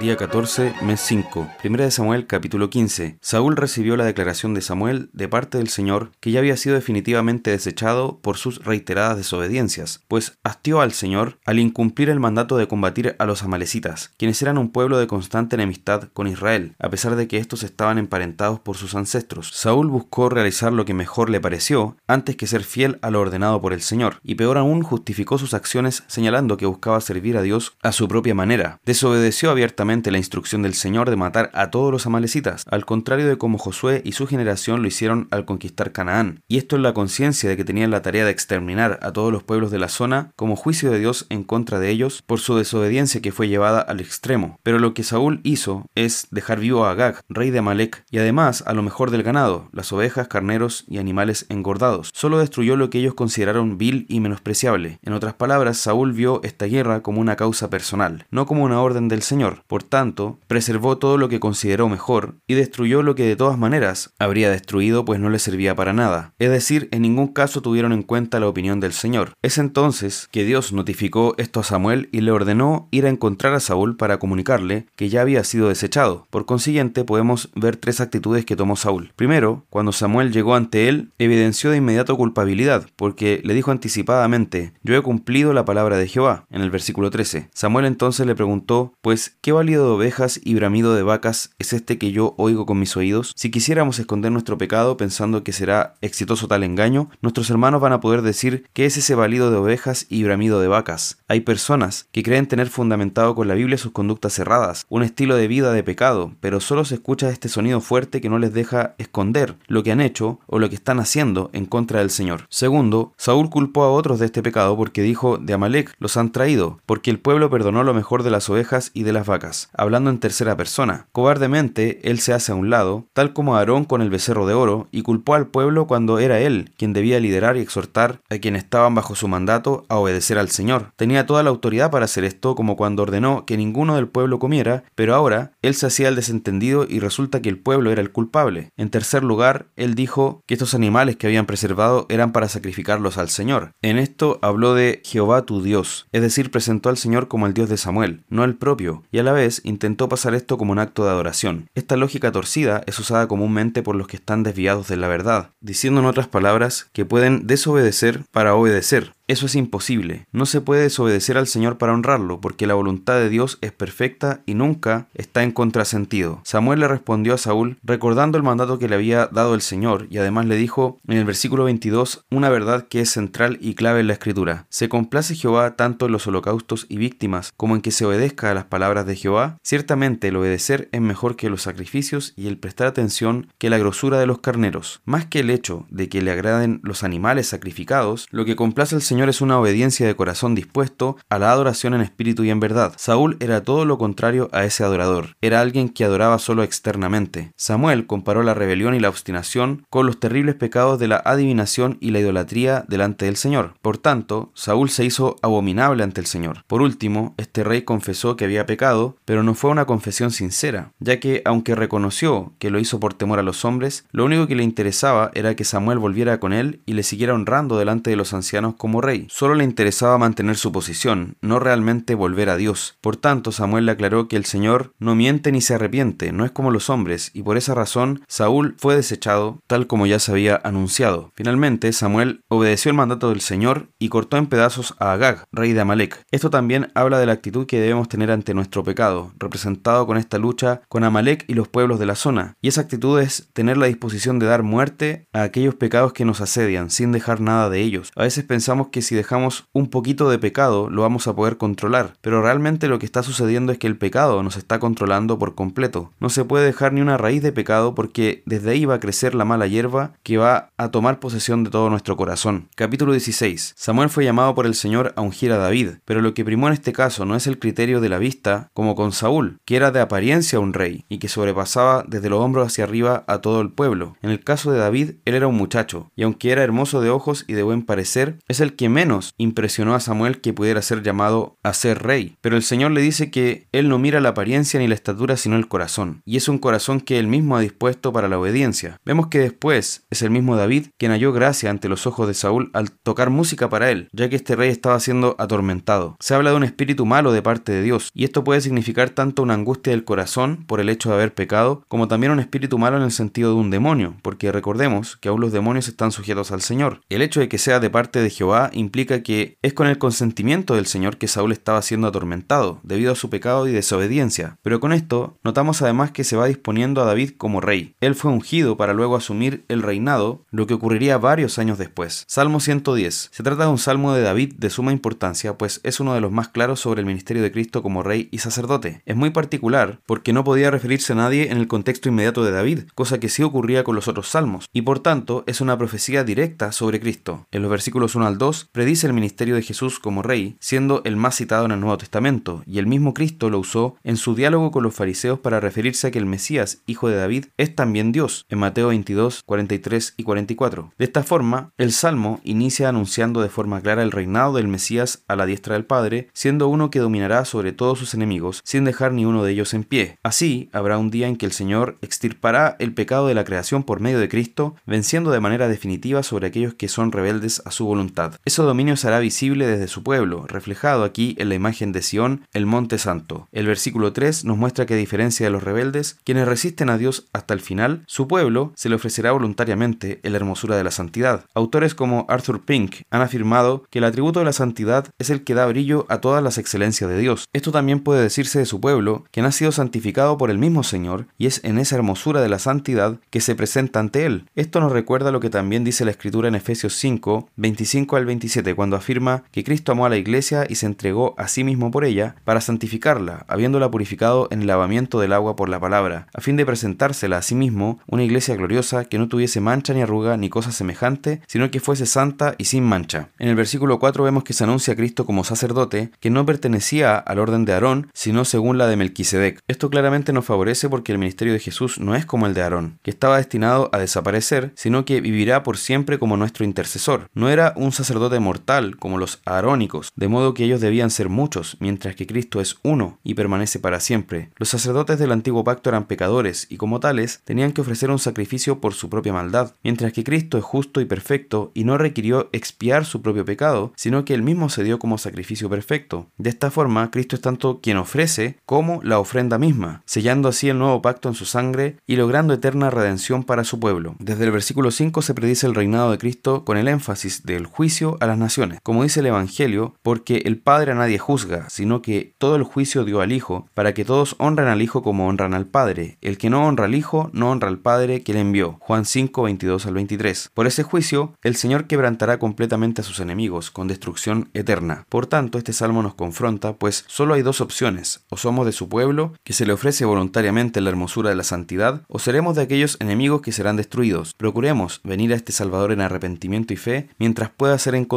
Día 14, mes 5. Primera de Samuel, capítulo 15. Saúl recibió la declaración de Samuel de parte del Señor que ya había sido definitivamente desechado por sus reiteradas desobediencias, pues hastió al Señor al incumplir el mandato de combatir a los amalecitas, quienes eran un pueblo de constante enemistad con Israel, a pesar de que estos estaban emparentados por sus ancestros. Saúl buscó realizar lo que mejor le pareció, antes que ser fiel a lo ordenado por el Señor, y peor aún justificó sus acciones señalando que buscaba servir a Dios a su propia manera. Desobedeció abiertamente la instrucción del Señor de matar a todos los amalecitas, al contrario de como Josué y su generación lo hicieron al conquistar Canaán. Y esto es la conciencia de que tenían la tarea de exterminar a todos los pueblos de la zona como juicio de Dios en contra de ellos por su desobediencia que fue llevada al extremo. Pero lo que Saúl hizo es dejar vivo a Agag, rey de Amalek, y además a lo mejor del ganado, las ovejas, carneros y animales engordados. Solo destruyó lo que ellos consideraron vil y menospreciable. En otras palabras, Saúl vio esta guerra como una causa personal, no como una orden del Señor. Por tanto, preservó todo lo que consideró mejor y destruyó lo que de todas maneras habría destruido pues no le servía para nada. Es decir, en ningún caso tuvieron en cuenta la opinión del Señor. Es entonces que Dios notificó esto a Samuel y le ordenó ir a encontrar a Saúl para comunicarle que ya había sido desechado. Por consiguiente, podemos ver tres actitudes que tomó Saúl. Primero, cuando Samuel llegó ante él, evidenció de inmediato culpabilidad, porque le dijo anticipadamente, yo he cumplido la palabra de Jehová, en el versículo 13. Samuel entonces le preguntó, pues, ¿qué de ovejas y bramido de vacas es este que yo oigo con mis oídos? Si quisiéramos esconder nuestro pecado pensando que será exitoso tal engaño, nuestros hermanos van a poder decir que es ese balido de ovejas y bramido de vacas. Hay personas que creen tener fundamentado con la Biblia sus conductas cerradas, un estilo de vida de pecado, pero solo se escucha este sonido fuerte que no les deja esconder lo que han hecho o lo que están haciendo en contra del Señor. Segundo, Saúl culpó a otros de este pecado porque dijo, de Amalek los han traído, porque el pueblo perdonó lo mejor de las ovejas y de las vacas hablando en tercera persona. Cobardemente, él se hace a un lado, tal como Aarón con el becerro de oro, y culpó al pueblo cuando era él quien debía liderar y exhortar a quienes estaban bajo su mandato a obedecer al Señor. Tenía toda la autoridad para hacer esto, como cuando ordenó que ninguno del pueblo comiera, pero ahora él se hacía el desentendido y resulta que el pueblo era el culpable. En tercer lugar, él dijo que estos animales que habían preservado eran para sacrificarlos al Señor. En esto habló de Jehová tu Dios, es decir, presentó al Señor como el Dios de Samuel, no el propio, y a la vez intentó pasar esto como un acto de adoración. Esta lógica torcida es usada comúnmente por los que están desviados de la verdad, diciendo en otras palabras que pueden desobedecer para obedecer, eso es imposible. No se puede desobedecer al Señor para honrarlo, porque la voluntad de Dios es perfecta y nunca está en contrasentido. Samuel le respondió a Saúl, recordando el mandato que le había dado el Señor, y además le dijo en el versículo 22 una verdad que es central y clave en la escritura. ¿Se complace Jehová tanto en los holocaustos y víctimas como en que se obedezca a las palabras de Jehová? Ciertamente el obedecer es mejor que los sacrificios y el prestar atención que la grosura de los carneros. Más que el hecho de que le agraden los animales sacrificados, lo que complace al Señor Señor es una obediencia de corazón dispuesto a la adoración en espíritu y en verdad. Saúl era todo lo contrario a ese adorador. Era alguien que adoraba solo externamente. Samuel comparó la rebelión y la obstinación con los terribles pecados de la adivinación y la idolatría delante del Señor. Por tanto, Saúl se hizo abominable ante el Señor. Por último, este rey confesó que había pecado, pero no fue una confesión sincera, ya que aunque reconoció que lo hizo por temor a los hombres, lo único que le interesaba era que Samuel volviera con él y le siguiera honrando delante de los ancianos como rey Solo le interesaba mantener su posición, no realmente volver a Dios. Por tanto, Samuel le aclaró que el Señor no miente ni se arrepiente, no es como los hombres, y por esa razón Saúl fue desechado, tal como ya se había anunciado. Finalmente, Samuel obedeció el mandato del Señor y cortó en pedazos a Agag, rey de Amalek. Esto también habla de la actitud que debemos tener ante nuestro pecado, representado con esta lucha con Amalek y los pueblos de la zona. Y esa actitud es tener la disposición de dar muerte a aquellos pecados que nos asedian, sin dejar nada de ellos. A veces pensamos que si dejamos un poquito de pecado lo vamos a poder controlar, pero realmente lo que está sucediendo es que el pecado nos está controlando por completo. No se puede dejar ni una raíz de pecado porque desde ahí va a crecer la mala hierba que va a tomar posesión de todo nuestro corazón. Capítulo 16. Samuel fue llamado por el Señor a ungir a David, pero lo que primó en este caso no es el criterio de la vista como con Saúl, que era de apariencia un rey y que sobrepasaba desde los hombros hacia arriba a todo el pueblo. En el caso de David, él era un muchacho, y aunque era hermoso de ojos y de buen parecer, es el que menos impresionó a Samuel que pudiera ser llamado a ser rey. Pero el Señor le dice que él no mira la apariencia ni la estatura, sino el corazón. Y es un corazón que él mismo ha dispuesto para la obediencia. Vemos que después es el mismo David quien halló gracia ante los ojos de Saúl al tocar música para él, ya que este rey estaba siendo atormentado. Se habla de un espíritu malo de parte de Dios, y esto puede significar tanto una angustia del corazón por el hecho de haber pecado, como también un espíritu malo en el sentido de un demonio, porque recordemos que aún los demonios están sujetos al Señor. El hecho de que sea de parte de Jehová implica que es con el consentimiento del Señor que Saúl estaba siendo atormentado, debido a su pecado y desobediencia. Pero con esto, notamos además que se va disponiendo a David como rey. Él fue ungido para luego asumir el reinado, lo que ocurriría varios años después. Salmo 110. Se trata de un salmo de David de suma importancia, pues es uno de los más claros sobre el ministerio de Cristo como rey y sacerdote. Es muy particular porque no podía referirse a nadie en el contexto inmediato de David, cosa que sí ocurría con los otros salmos, y por tanto es una profecía directa sobre Cristo. En los versículos 1 al 2 predice el ministerio de Jesús como rey, siendo el más citado en el Nuevo Testamento, y el mismo Cristo lo usó en su diálogo con los fariseos para referirse a que el Mesías, hijo de David, es también Dios, en Mateo 22, 43 y 44. De esta forma, el Salmo inicia anunciando de forma clara el reinado del Mesías a la diestra del Padre, siendo uno que dominará sobre todos sus enemigos, sin dejar ni uno de ellos en pie. Así, habrá un día en que el Señor extirpará el pecado de la creación por medio de Cristo, venciendo de manera definitiva sobre aquellos que son rebeldes a su voluntad. Ese dominio será visible desde su pueblo, reflejado aquí en la imagen de Sión, el monte santo. El versículo 3 nos muestra que a diferencia de los rebeldes, quienes resisten a Dios hasta el final, su pueblo se le ofrecerá voluntariamente en la hermosura de la santidad. Autores como Arthur Pink han afirmado que el atributo de la santidad es el que da brillo a todas las excelencias de Dios. Esto también puede decirse de su pueblo, quien ha sido santificado por el mismo Señor, y es en esa hermosura de la santidad que se presenta ante Él. Esto nos recuerda lo que también dice la Escritura en Efesios 5, 25 al 27, cuando afirma que Cristo amó a la iglesia y se entregó a sí mismo por ella, para santificarla, habiéndola purificado en el lavamiento del agua por la palabra, a fin de presentársela a sí mismo una iglesia gloriosa que no tuviese mancha ni arruga ni cosa semejante, sino que fuese santa y sin mancha. En el versículo 4 vemos que se anuncia a Cristo como sacerdote, que no pertenecía al orden de Aarón, sino según la de Melquisedec. Esto claramente nos favorece porque el ministerio de Jesús no es como el de Aarón, que estaba destinado a desaparecer, sino que vivirá por siempre como nuestro intercesor. No era un sacerdote mortal como los arónicos, de modo que ellos debían ser muchos, mientras que Cristo es uno y permanece para siempre. Los sacerdotes del antiguo pacto eran pecadores y como tales tenían que ofrecer un sacrificio por su propia maldad, mientras que Cristo es justo y perfecto y no requirió expiar su propio pecado, sino que él mismo se dio como sacrificio perfecto. De esta forma, Cristo es tanto quien ofrece como la ofrenda misma, sellando así el nuevo pacto en su sangre y logrando eterna redención para su pueblo. Desde el versículo 5 se predice el reinado de Cristo con el énfasis del juicio a las naciones. Como dice el Evangelio, porque el Padre a nadie juzga, sino que todo el juicio dio al Hijo, para que todos honren al Hijo como honran al Padre. El que no honra al Hijo, no honra al Padre que le envió. Juan 5, 22 al 23. Por ese juicio, el Señor quebrantará completamente a sus enemigos, con destrucción eterna. Por tanto, este salmo nos confronta, pues solo hay dos opciones, o somos de su pueblo, que se le ofrece voluntariamente la hermosura de la santidad, o seremos de aquellos enemigos que serán destruidos. Procuremos venir a este Salvador en arrepentimiento y fe, mientras pueda ser encontrado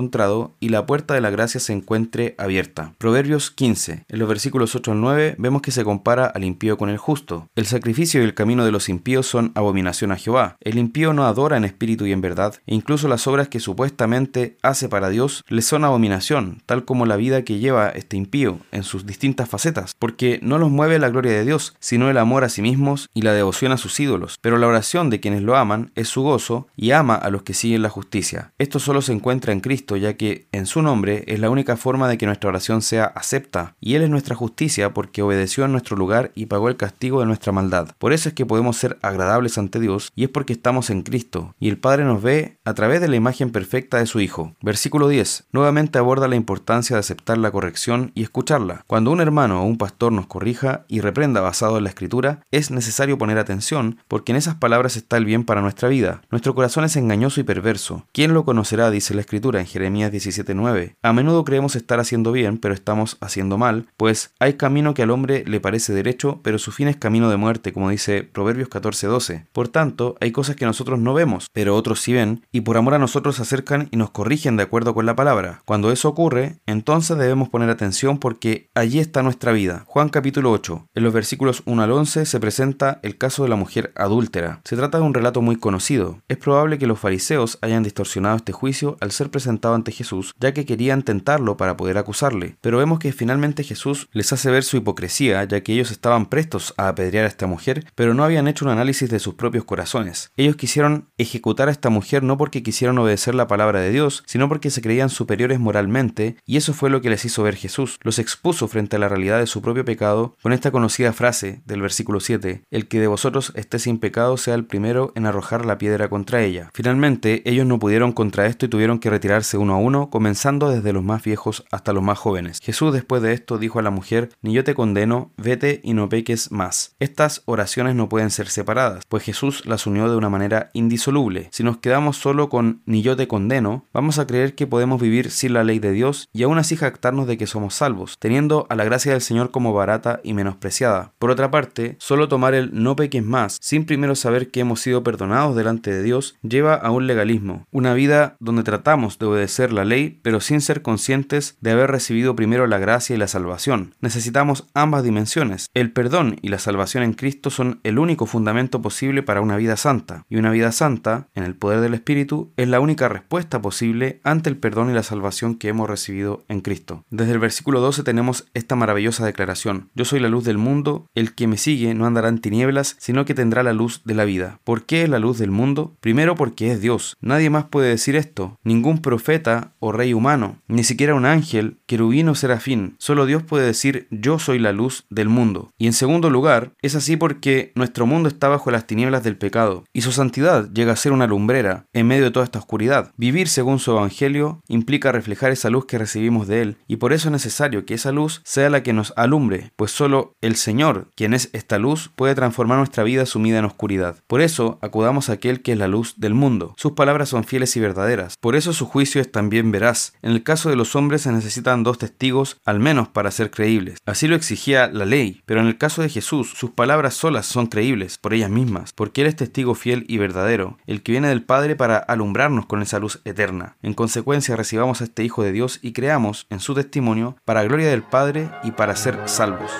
y la puerta de la gracia se encuentre abierta. Proverbios 15. En los versículos 8 al 9 vemos que se compara al impío con el justo. El sacrificio y el camino de los impíos son abominación a Jehová. El impío no adora en espíritu y en verdad, e incluso las obras que supuestamente hace para Dios le son abominación, tal como la vida que lleva este impío en sus distintas facetas, porque no los mueve la gloria de Dios, sino el amor a sí mismos y la devoción a sus ídolos. Pero la oración de quienes lo aman es su gozo y ama a los que siguen la justicia. Esto solo se encuentra en Cristo, ya que en su nombre es la única forma de que nuestra oración sea acepta, y Él es nuestra justicia porque obedeció en nuestro lugar y pagó el castigo de nuestra maldad. Por eso es que podemos ser agradables ante Dios, y es porque estamos en Cristo, y el Padre nos ve a través de la imagen perfecta de su Hijo. Versículo 10. Nuevamente aborda la importancia de aceptar la corrección y escucharla. Cuando un hermano o un pastor nos corrija y reprenda basado en la Escritura, es necesario poner atención porque en esas palabras está el bien para nuestra vida. Nuestro corazón es engañoso y perverso. ¿Quién lo conocerá? dice la Escritura Jeremías 17:9. A menudo creemos estar haciendo bien, pero estamos haciendo mal, pues hay camino que al hombre le parece derecho, pero su fin es camino de muerte, como dice Proverbios 14:12. Por tanto, hay cosas que nosotros no vemos, pero otros sí ven, y por amor a nosotros se acercan y nos corrigen de acuerdo con la palabra. Cuando eso ocurre, entonces debemos poner atención porque allí está nuestra vida. Juan capítulo 8. En los versículos 1 al 11 se presenta el caso de la mujer adúltera. Se trata de un relato muy conocido. Es probable que los fariseos hayan distorsionado este juicio al ser presentado ante Jesús, ya que querían tentarlo para poder acusarle. Pero vemos que finalmente Jesús les hace ver su hipocresía, ya que ellos estaban prestos a apedrear a esta mujer, pero no habían hecho un análisis de sus propios corazones. Ellos quisieron ejecutar a esta mujer no porque quisieron obedecer la palabra de Dios, sino porque se creían superiores moralmente, y eso fue lo que les hizo ver Jesús. Los expuso frente a la realidad de su propio pecado con esta conocida frase del versículo 7, el que de vosotros esté sin pecado sea el primero en arrojar la piedra contra ella. Finalmente, ellos no pudieron contra esto y tuvieron que uno a uno, comenzando desde los más viejos hasta los más jóvenes. Jesús después de esto dijo a la mujer, ni yo te condeno, vete y no peques más. Estas oraciones no pueden ser separadas, pues Jesús las unió de una manera indisoluble. Si nos quedamos solo con ni yo te condeno, vamos a creer que podemos vivir sin la ley de Dios y aún así jactarnos de que somos salvos, teniendo a la gracia del Señor como barata y menospreciada. Por otra parte, solo tomar el no peques más, sin primero saber que hemos sido perdonados delante de Dios, lleva a un legalismo, una vida donde tratamos de obedecer la ley, pero sin ser conscientes de haber recibido primero la gracia y la salvación. Necesitamos ambas dimensiones. El perdón y la salvación en Cristo son el único fundamento posible para una vida santa, y una vida santa, en el poder del Espíritu, es la única respuesta posible ante el perdón y la salvación que hemos recibido en Cristo. Desde el versículo 12 tenemos esta maravillosa declaración. Yo soy la luz del mundo, el que me sigue no andará en tinieblas, sino que tendrá la luz de la vida. ¿Por qué es la luz del mundo? Primero porque es Dios. Nadie más puede decir esto, ningún profeta o rey humano, ni siquiera un ángel, querubín o serafín. Solo Dios puede decir yo soy la luz del mundo. Y en segundo lugar, es así porque nuestro mundo está bajo las tinieblas del pecado, y su santidad llega a ser una lumbrera en medio de toda esta oscuridad. Vivir según su evangelio implica reflejar esa luz que recibimos de Él, y por eso es necesario que esa luz sea la que nos alumbre, pues solo el Señor, quien es esta luz, puede transformar nuestra vida sumida en oscuridad. Por eso acudamos a aquel que es la luz del mundo. Sus palabras son fieles y verdaderas, por eso su es también veraz. En el caso de los hombres se necesitan dos testigos, al menos para ser creíbles. Así lo exigía la ley, pero en el caso de Jesús, sus palabras solas son creíbles por ellas mismas, porque Él es testigo fiel y verdadero, el que viene del Padre para alumbrarnos con esa luz eterna. En consecuencia, recibamos a este Hijo de Dios y creamos en su testimonio para gloria del Padre y para ser salvos.